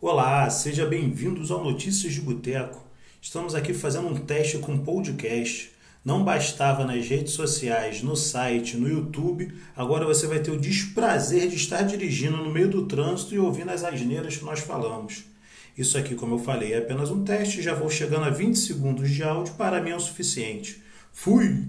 Olá, seja bem-vindos ao Notícias de Boteco. Estamos aqui fazendo um teste com podcast. Não bastava nas redes sociais, no site, no YouTube, agora você vai ter o desprazer de estar dirigindo no meio do trânsito e ouvindo as asneiras que nós falamos. Isso aqui, como eu falei, é apenas um teste, já vou chegando a 20 segundos de áudio, para mim é o suficiente. Fui!